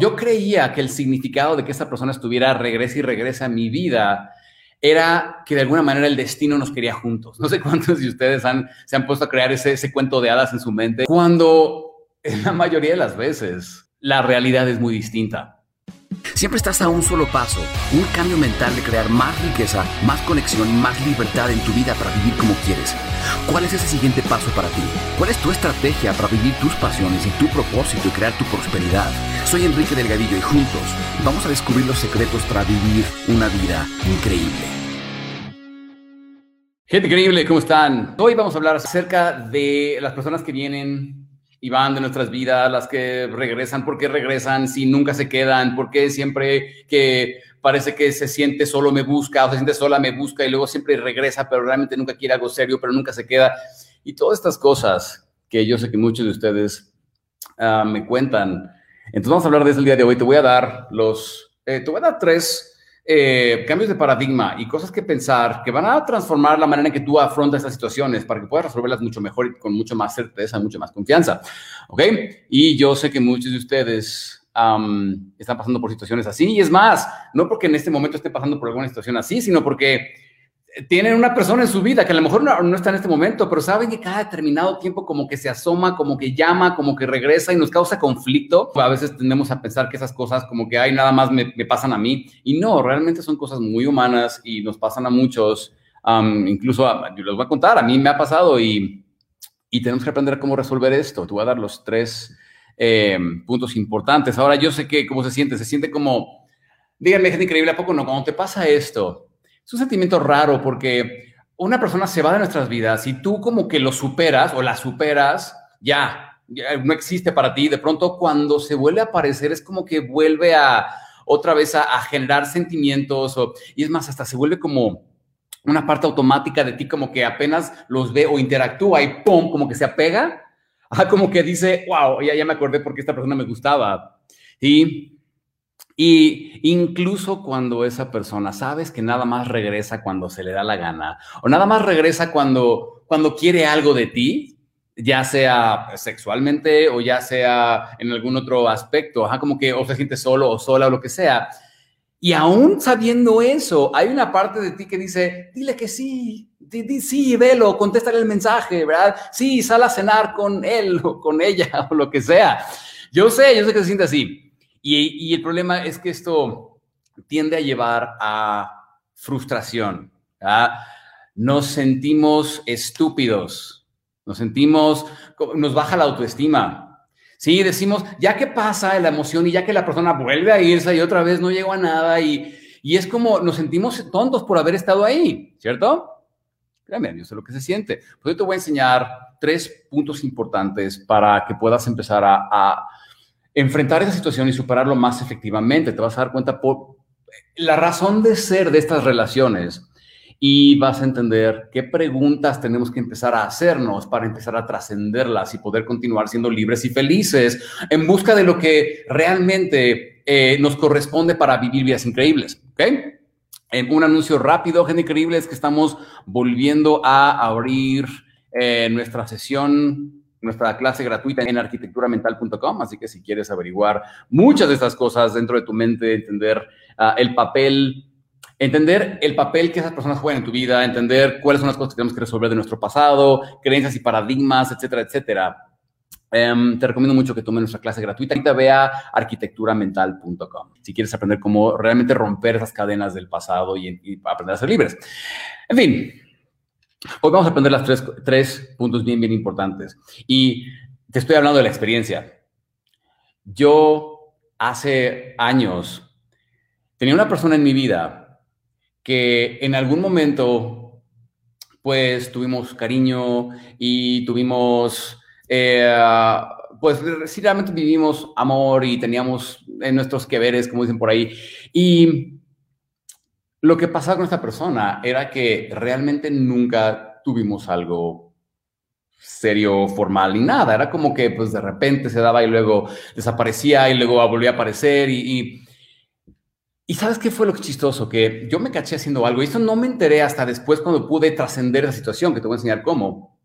Yo creía que el significado de que esa persona estuviera regresa y regresa a mi vida era que de alguna manera el destino nos quería juntos. No sé cuántos de ustedes han, se han puesto a crear ese, ese cuento de hadas en su mente, cuando en la mayoría de las veces la realidad es muy distinta. Siempre estás a un solo paso, un cambio mental de crear más riqueza, más conexión más libertad en tu vida para vivir como quieres. ¿Cuál es ese siguiente paso para ti? ¿Cuál es tu estrategia para vivir tus pasiones y tu propósito y crear tu prosperidad? Soy Enrique Delgadillo y juntos vamos a descubrir los secretos para vivir una vida increíble. Gente increíble, ¿cómo están? Hoy vamos a hablar acerca de las personas que vienen y van de nuestras vidas, las que regresan, ¿por qué regresan si nunca se quedan? ¿Por qué siempre que parece que se siente solo me busca o se siente sola me busca y luego siempre regresa, pero realmente nunca quiere algo serio, pero nunca se queda? Y todas estas cosas que yo sé que muchos de ustedes uh, me cuentan. Entonces vamos a hablar de eso el día de hoy. Te voy a dar los, eh, te voy a dar tres eh, cambios de paradigma y cosas que pensar que van a transformar la manera en que tú afrontas estas situaciones para que puedas resolverlas mucho mejor y con mucho más certeza, mucho más confianza. ¿Ok? Y yo sé que muchos de ustedes están pasando por situaciones así y es más, no porque en este momento esté pasando por alguna situación así, sino porque tienen una persona en su vida que a lo mejor no, está en este momento, pero saben que cada determinado tiempo como que se asoma, como que llama, como que regresa y nos causa conflicto. A veces tendemos a pensar que esas cosas como que, hay nada más me, pasan a mí. Y no, realmente son cosas muy humanas y nos pasan a muchos. incluso, yo les voy a contar, a mí me ha pasado y, y tenemos que aprender cómo resolver esto. Te voy a dar los tres eh, puntos importantes. Ahora, yo sé que cómo se siente, se siente como, díganme, gente increíble, ¿a poco no? Cuando te pasa esto, es un sentimiento raro porque una persona se va de nuestras vidas y tú como que lo superas o la superas, ya, no existe para ti. De pronto cuando se vuelve a aparecer es como que vuelve a otra vez a, generar sentimientos o, y es más, hasta se vuelve como una parte automática de ti como que apenas los ve o interactúa y ¡pum! como que se apega. Ajá, como que dice, wow, ya, ya me acordé porque esta persona me gustaba. Y y incluso cuando esa persona sabes que nada más regresa cuando se le da la gana o nada más regresa cuando, cuando quiere algo de ti, ya sea sexualmente o ya sea en algún otro aspecto, como que o se siente solo o sola o lo que sea. Y aún sabiendo eso, hay una parte de ti que dice, dile que sí, di, sí, velo, contéstale el mensaje, ¿verdad? Sí, sal a cenar con él o con ella o lo que sea. Yo sé, yo sé que se siente así. Y, el problema es que esto tiende a llevar a frustración. Nos sentimos estúpidos, nos sentimos, nos baja la autoestima. Sí, decimos, ya que pasa la emoción y ya que la persona vuelve a irse y otra vez no llegó a nada y, y es como nos sentimos tontos por haber estado ahí, ¿cierto? Créame, yo sé lo que se siente. Pues yo te voy a enseñar tres puntos importantes para que puedas empezar a enfrentar esa situación y superarlo más efectivamente. Te vas a dar cuenta por la razón de ser de estas relaciones y vas a entender qué preguntas tenemos que empezar a hacernos para empezar a trascenderlas y poder continuar siendo libres y felices en busca de lo que realmente eh, nos corresponde para vivir vidas increíbles. ¿Ok? En un anuncio rápido, gente increíble, es que estamos volviendo a abrir eh, nuestra sesión nuestra clase gratuita en arquitecturamental.com, así que si quieres averiguar muchas de estas cosas dentro de tu mente, entender ah, el papel, entender el papel que esas personas juegan en tu vida, entender cuáles son las cosas que tenemos que resolver de nuestro pasado, creencias y paradigmas, etcétera, etcétera. Em, te recomiendo mucho que tomes nuestra clase gratuita. Ahorita ve a arquitecturamental.com si quieres aprender cómo realmente romper esas cadenas del pasado y, y aprender a ser libres. En fin, Hoy vamos a aprender las tres, tres puntos bien, bien importantes. Y te estoy hablando de la experiencia. Yo hace años tenía una persona en mi vida que en algún momento, pues tuvimos cariño y tuvimos, eh, pues sí, vivimos amor y teníamos en nuestros que veres, como dicen por ahí. Y lo que pasaba con esta persona era que realmente nunca tuvimos algo serio, formal, ni nada. Era como que pues de repente se daba y luego desaparecía y luego volvía a aparecer y, y, ¿sabes qué fue lo chistoso? Que yo me caché haciendo algo y eso no me enteré hasta después cuando pude trascender esa situación, que te voy a enseñar cómo.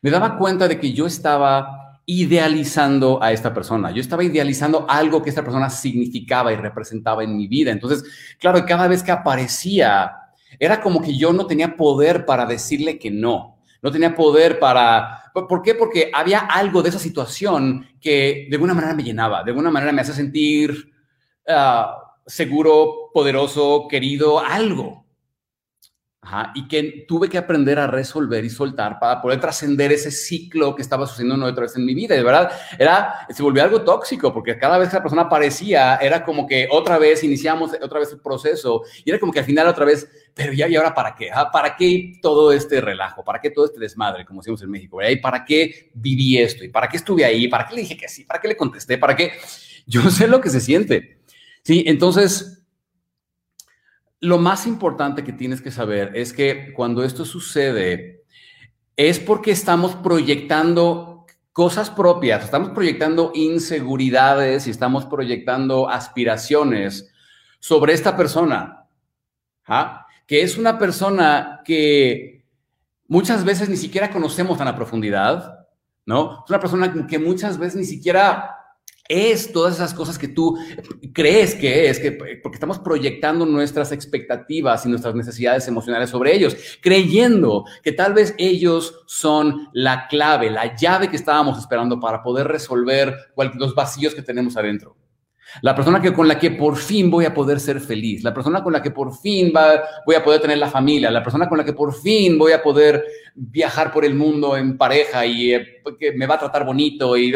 Me daba cuenta de que yo estaba idealizando a esta persona. Yo estaba idealizando algo que esta persona significaba y representaba en mi vida. Entonces, claro, cada vez que aparecía, era como que yo no tenía poder para decirle que no. No tenía poder para... ¿Por qué? Porque había algo de esa situación que de alguna manera me llenaba, de alguna manera me hace sentir ah, seguro, poderoso, querido, algo y que tuve que aprender a resolver y soltar para poder trascender ese ciclo que estaba sucediendo una otra vez en mi vida. Y de verdad, era, se volvió algo tóxico, porque cada vez que la persona aparecía, era como que otra vez iniciamos otra vez el proceso, y era como que al final otra vez, pero ya, ¿y ahora para qué? Ah, ¿Para qué todo este relajo? ¿Para qué todo este desmadre, como decimos en México? ¿Y para qué viví esto? ¿Y para qué estuve ahí? ¿Para qué le dije que sí? ¿Para qué le contesté? ¿Para qué? Yo sé lo que se siente. Sí, entonces lo más importante que tienes que saber es que cuando esto sucede es porque estamos proyectando cosas propias, estamos proyectando inseguridades y estamos proyectando aspiraciones sobre esta persona, ¿ah? que es una persona que muchas veces ni siquiera conocemos tan a profundidad, ¿no? Es una persona que muchas veces ni siquiera es todas esas cosas que tú crees que es, que, porque estamos proyectando nuestras expectativas y nuestras necesidades emocionales sobre ellos, creyendo que tal vez ellos son la clave, la llave que estábamos esperando para poder resolver los vacíos que tenemos adentro. La persona que, con la que por fin voy a poder ser feliz, la persona con la que por fin va, voy a poder tener la familia, la persona con la que por fin voy a poder viajar por el mundo en pareja y eh, que me va a tratar bonito y...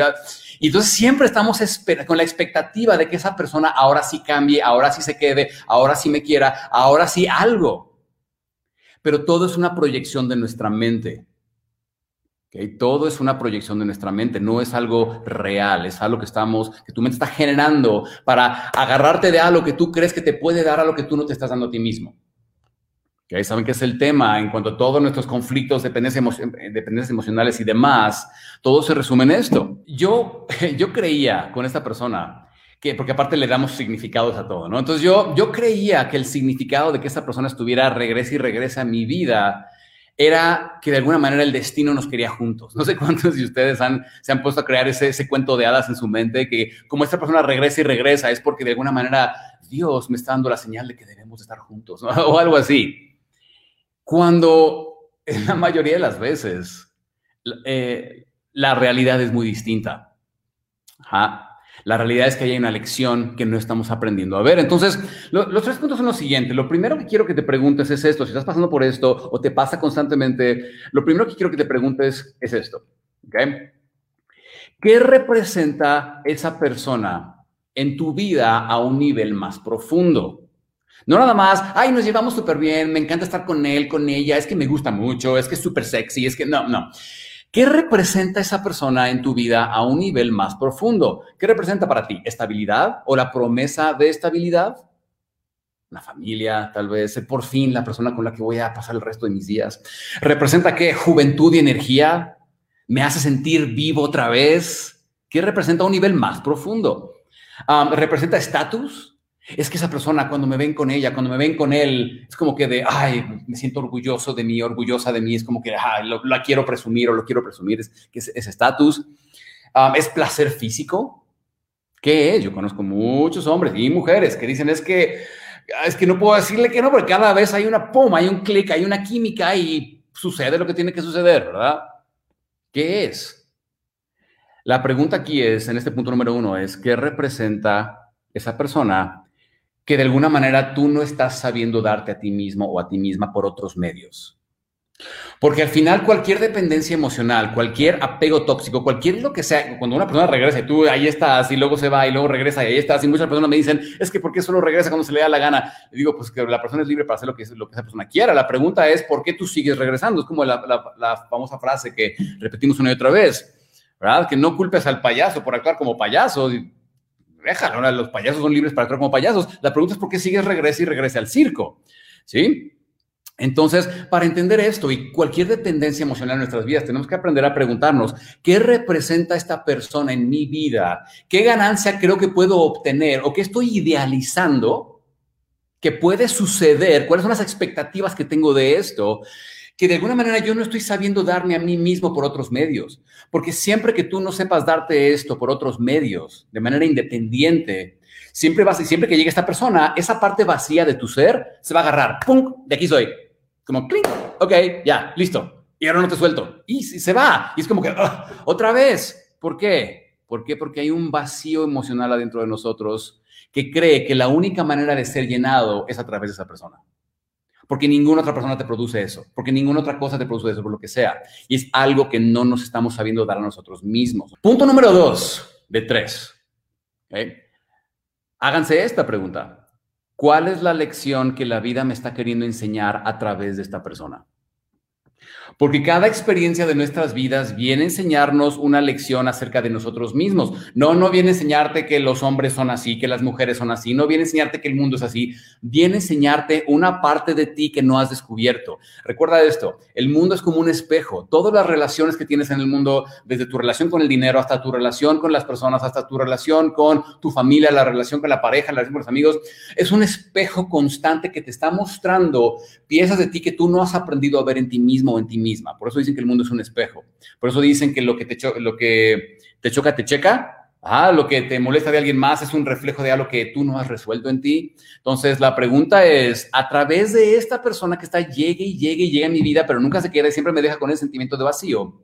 Y entonces siempre estamos con la expectativa de que esa persona ahora sí cambie, ahora sí se quede, ahora sí me quiera, ahora sí algo. Pero todo es una proyección de nuestra mente. ¿Okay? Todo es una proyección de nuestra mente, no es algo real, es algo que estamos, que tu mente está generando para agarrarte de algo que tú crees que te puede dar a lo que tú no te estás dando a ti mismo. ¿Saben qué es el tema? En cuanto a todos nuestros conflictos, dependencias, dependencias emocionales y demás, todo se resume en esto. Yo, yo creía con esta persona que, porque aparte le damos significados a todo, ¿no? Entonces yo, yo creía que el significado de que esta persona estuviera regrese y regrese a mi vida era que de alguna manera el destino nos quería juntos. No sé cuántos de ustedes han, se han puesto a crear ese, ese cuento de hadas en su mente, que como esta persona regresa y regresa es porque de alguna manera Dios me está dando la señal de que debemos estar juntos, o algo así. Cuando en la mayoría de las veces eh, la realidad es muy distinta. La realidad es que hay una lección que no estamos aprendiendo a ver. Entonces, los tres puntos son los siguientes. Lo primero que quiero que te preguntes es esto. Si estás pasando por esto o te pasa constantemente, lo primero que quiero que te preguntes es esto. ¿Qué representa esa persona en tu vida a un nivel más profundo? No nada más, ay, nos llevamos súper bien, me encanta estar con él, con ella, es que me gusta mucho, es que es súper sexy, es que no, no. ¿Qué representa esa persona en tu vida a un nivel más profundo? ¿Qué representa para ti? ¿Estabilidad o la promesa de estabilidad? La familia, tal vez, por fin la persona con la que voy a pasar el resto de mis días. ¿Representa qué? Juventud y energía. ¿Me hace sentir vivo otra vez? ¿Qué representa a un nivel más profundo? Ah, ¿Representa estatus? Es que esa persona, cuando me ven con ella, cuando me ven con él, es como que de, ay, me siento orgulloso de mí, orgullosa de mí, es como que, ay, la quiero presumir o lo quiero presumir, es que es estatus. es placer físico. ¿Qué es? Yo conozco muchos hombres y mujeres que dicen, es que, es que no puedo decirle que no, porque cada vez hay una poma, hay un clic, hay una química y sucede lo que tiene que suceder, ¿verdad? ¿Qué es? La pregunta aquí es, en este punto número uno, es, ¿qué representa esa persona que de alguna manera tú no estás sabiendo darte a ti mismo o a ti misma por otros medios. Porque al final cualquier dependencia emocional, cualquier apego tóxico, cualquier lo que sea, cuando una persona regresa y tú ahí estás y luego se va y luego regresa y ahí estás y muchas personas me dicen, es que ¿por qué solo regresa cuando se le da la gana? Digo, pues que la persona es libre para hacer lo que, lo que esa persona quiera. La pregunta es, ¿por qué tú sigues regresando? Es como la, la famosa frase que repetimos una y otra vez, ¿verdad? Que no culpes al payaso por actuar como payaso déjalo, los payasos son libres para actuar como payasos. La pregunta es por qué sigues regresa y regresa al circo, ¿sí? Entonces, para entender esto y cualquier dependencia emocional en nuestras vidas, tenemos que aprender a preguntarnos, ¿qué representa esta persona en mi vida? ¿Qué ganancia creo que puedo obtener o qué estoy idealizando que puede suceder? ¿Cuáles son las expectativas que tengo de esto? Que de alguna manera yo no estoy sabiendo darme a mí mismo por otros medios. Porque siempre que tú no sepas darte esto por otros medios, de manera independiente, siempre vas, siempre que llegue esta persona, esa parte vacía de tu ser se va a agarrar. ¡Pum! De aquí soy. Como, clink. Ok, ya, listo. Y ahora no te suelto. Y se va. Y es como que, otra vez. ¿Por qué? ¿Por qué? Porque hay un vacío emocional adentro de nosotros que cree que la única manera de ser llenado es a través de esa persona porque ninguna otra persona te produce eso, porque ninguna otra cosa te produce eso, por lo que sea. Y es algo que no nos estamos sabiendo dar a nosotros mismos. Punto número dos de tres. Háganse esta pregunta. ¿Cuál es la lección que la vida me está queriendo enseñar a través de esta persona? Porque cada experiencia de nuestras vidas viene a enseñarnos una lección acerca de nosotros mismos. No, no viene a enseñarte que los hombres son así, que las mujeres son así, no viene a enseñarte que el mundo es así, viene a enseñarte una parte de ti que no has descubierto. Recuerda esto, el mundo es como un espejo. Todas las relaciones que tienes en el mundo, desde tu relación con el dinero hasta tu relación con las personas, hasta tu relación con tu familia, la relación con la pareja, la relación con los amigos, es un espejo constante que te está mostrando piezas de ti que tú no has aprendido a ver en ti mismo o en ti Por eso dicen que el mundo es un espejo. Por eso dicen que lo que te, lo que te choca, te checa. Ah, lo que te molesta de alguien más es un reflejo de algo que tú no has resuelto en ti. Entonces, la pregunta es, a través de esta persona que está, llegue y llegue y llegue a mi vida, pero nunca se queda y siempre me deja con ese sentimiento de vacío,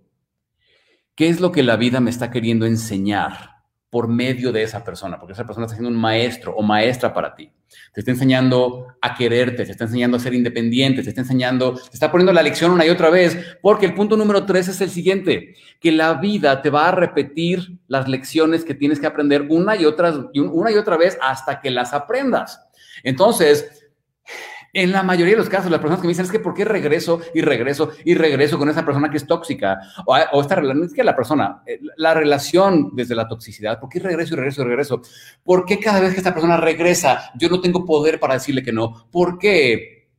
¿qué es lo que la vida me está queriendo enseñar? Por medio de esa persona, porque esa persona está siendo un maestro o maestra para ti. Te está enseñando a quererte, te está enseñando a ser independiente, te está enseñando, te está poniendo la lección una y otra vez, porque el punto número tres es el siguiente, que la vida te va a repetir las lecciones que tienes que aprender una y otra, una y otra vez hasta que las aprendas. Entonces, en la mayoría de los casos, las personas que me dicen es que ¿por qué regreso y regreso y regreso con esa persona que es tóxica? O, esta relación, es que la persona, eh, la relación desde la toxicidad, ¿por qué regreso y regreso y regreso? ¿Por qué cada vez que esta persona regresa yo no tengo poder para decirle que no? ¿Por qué?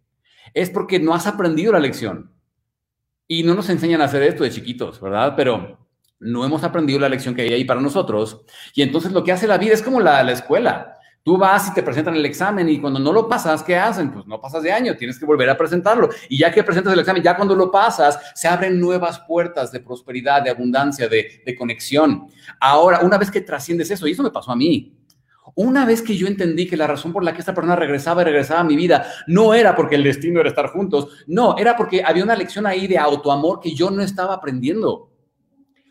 Es porque no has aprendido la lección. Y no nos enseñan a hacer esto de chiquitos, ¿verdad? Pero no hemos aprendido la lección que hay ahí para nosotros. Y entonces lo que hace la vida es como la, la escuela. Tú vas y te presentan el examen y cuando no lo pasas, ¿qué hacen? Pues no pasas de año, tienes que volver a presentarlo. Y ya que presentas el examen, ya cuando lo pasas, se abren nuevas puertas de prosperidad, de abundancia, de, conexión. Ahora, una vez que trasciendes eso, y eso me pasó a mí, una vez que yo entendí que la razón por la que esta persona regresaba y regresaba a mi vida no era porque el destino era estar juntos, no, era porque había una lección ahí de autoamor que yo no estaba aprendiendo.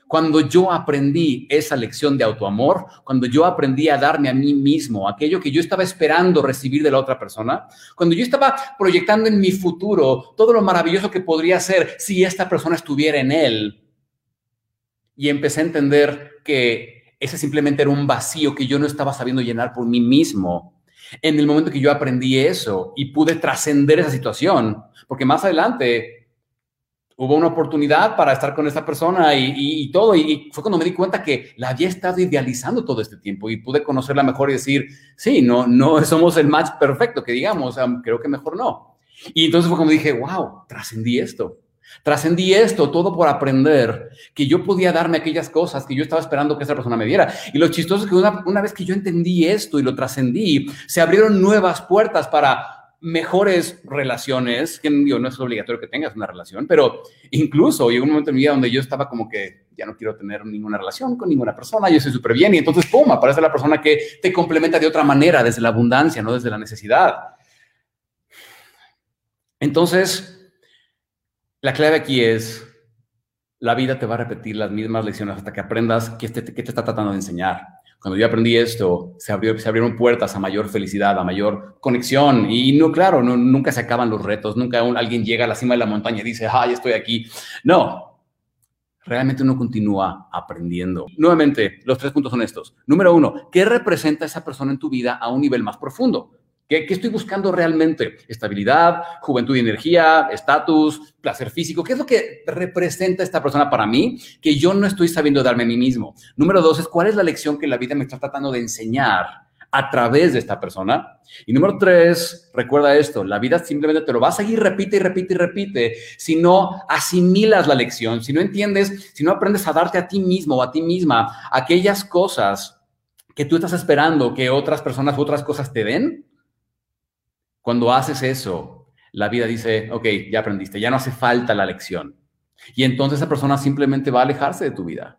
Cuando yo aprendí esa lección de autoamor, cuando yo aprendí a darme a mí mismo aquello que yo estaba esperando recibir de la otra persona, cuando yo estaba proyectando en mi futuro todo lo maravilloso que podría ser si esta persona estuviera en él, y empecé a entender que ese simplemente era un vacío que yo no estaba sabiendo llenar por mí mismo. En el momento que yo aprendí eso y pude trascender esa situación, porque más adelante hubo una oportunidad para estar con esta persona y, todo. Y, fue cuando me di cuenta que la había estado idealizando todo este tiempo y pude conocerla mejor y decir, sí, no, no somos el match perfecto, que digamos, creo que mejor no. Y entonces fue como dije, wow, trascendí esto. Trascendí esto, todo por aprender que yo podía darme aquellas cosas que yo estaba esperando que esa persona me diera. Y lo chistoso es que una, una vez que yo entendí esto y lo trascendí, se abrieron nuevas puertas para mejores relaciones, que no es obligatorio que tengas una relación, pero incluso llegó un momento en mi vida donde yo estaba como que ya no quiero tener ninguna relación con ninguna persona, yo soy súper bien y entonces, ¡pum!, aparece la persona que te complementa de otra manera, desde la abundancia, no desde la necesidad. Entonces, la clave aquí es, la vida te va a repetir las mismas lecciones hasta que aprendas qué te, qué te está tratando de enseñar. Cuando yo aprendí esto, se, abrieron puertas a mayor felicidad, a mayor conexión. Y no, claro, nunca se acaban los retos, nunca alguien llega a la cima de la montaña y dice, ¡ay, estoy aquí! No, realmente uno continúa aprendiendo. Nuevamente, los tres puntos son estos. Número uno, ¿qué representa esa persona en tu vida a un nivel más profundo? ¿Qué, estoy buscando realmente? Estabilidad, juventud y energía, estatus, placer físico. ¿Qué es lo que representa esta persona para mí que yo no estoy sabiendo darme a mí mismo? Número dos es cuál es la lección que la vida me está tratando de enseñar a través de esta persona. Y número tres, recuerda esto, la vida simplemente te lo va a seguir, repite y repite y repite, si no asimilas la lección, si no entiendes, si no aprendes a darte a ti mismo o a ti misma aquellas cosas que tú estás esperando que otras personas u otras cosas te den, cuando haces eso, la vida dice, ok, ya aprendiste, ya no hace falta la lección. Y entonces esa persona simplemente va a alejarse de tu vida.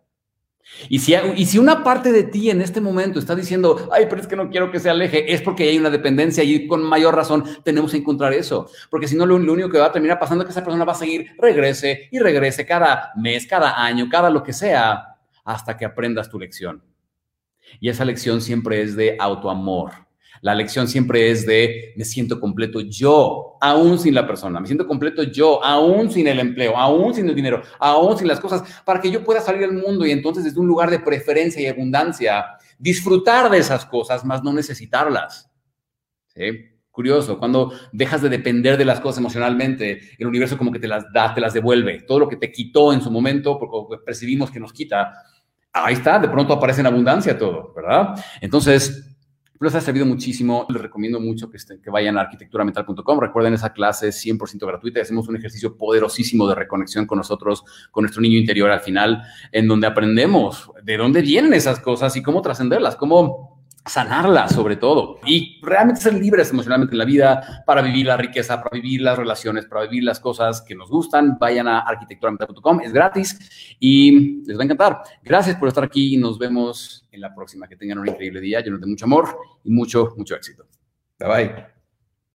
Y si, y si una parte de ti en este momento está diciendo, ay, pero es que no quiero que se aleje, es porque hay una dependencia y con mayor razón tenemos que encontrar eso. Porque si no, lo, lo, único que va a terminar pasando es que esa persona va a seguir, regrese y regrese cada mes, cada año, cada lo que sea, hasta que aprendas tu lección. Y esa lección siempre es de autoamor. La lección siempre es de me siento completo yo, aún sin la persona, me siento completo yo, aún sin el empleo, aún sin el dinero, aún sin las cosas, para que yo pueda salir al mundo y entonces desde un lugar de preferencia y abundancia, disfrutar de esas cosas, más no necesitarlas. Curioso, cuando dejas de depender de las cosas emocionalmente, el universo como que te las da, te las devuelve. Todo lo que te quitó en su momento, porque percibimos que nos quita, ahí está, de pronto aparece en abundancia todo, ¿verdad? Entonces, les ha servido muchísimo. Les recomiendo mucho que, estén, que vayan a arquitecturamental.com. Recuerden, esa clase es 100% gratuita. Hacemos un ejercicio poderosísimo de reconexión con nosotros, con nuestro niño interior al final, en donde aprendemos de dónde vienen esas cosas y cómo trascenderlas, cómo sanarlas sobre todo y realmente ser libres emocionalmente en la vida para vivir la riqueza, para vivir las relaciones, para vivir las cosas que nos gustan. Vayan a arquitecturamental.com, es gratis y les va a encantar. Gracias por estar aquí y nos vemos en la próxima. Que tengan un increíble día lleno de mucho amor y mucho, mucho éxito. Bye bye.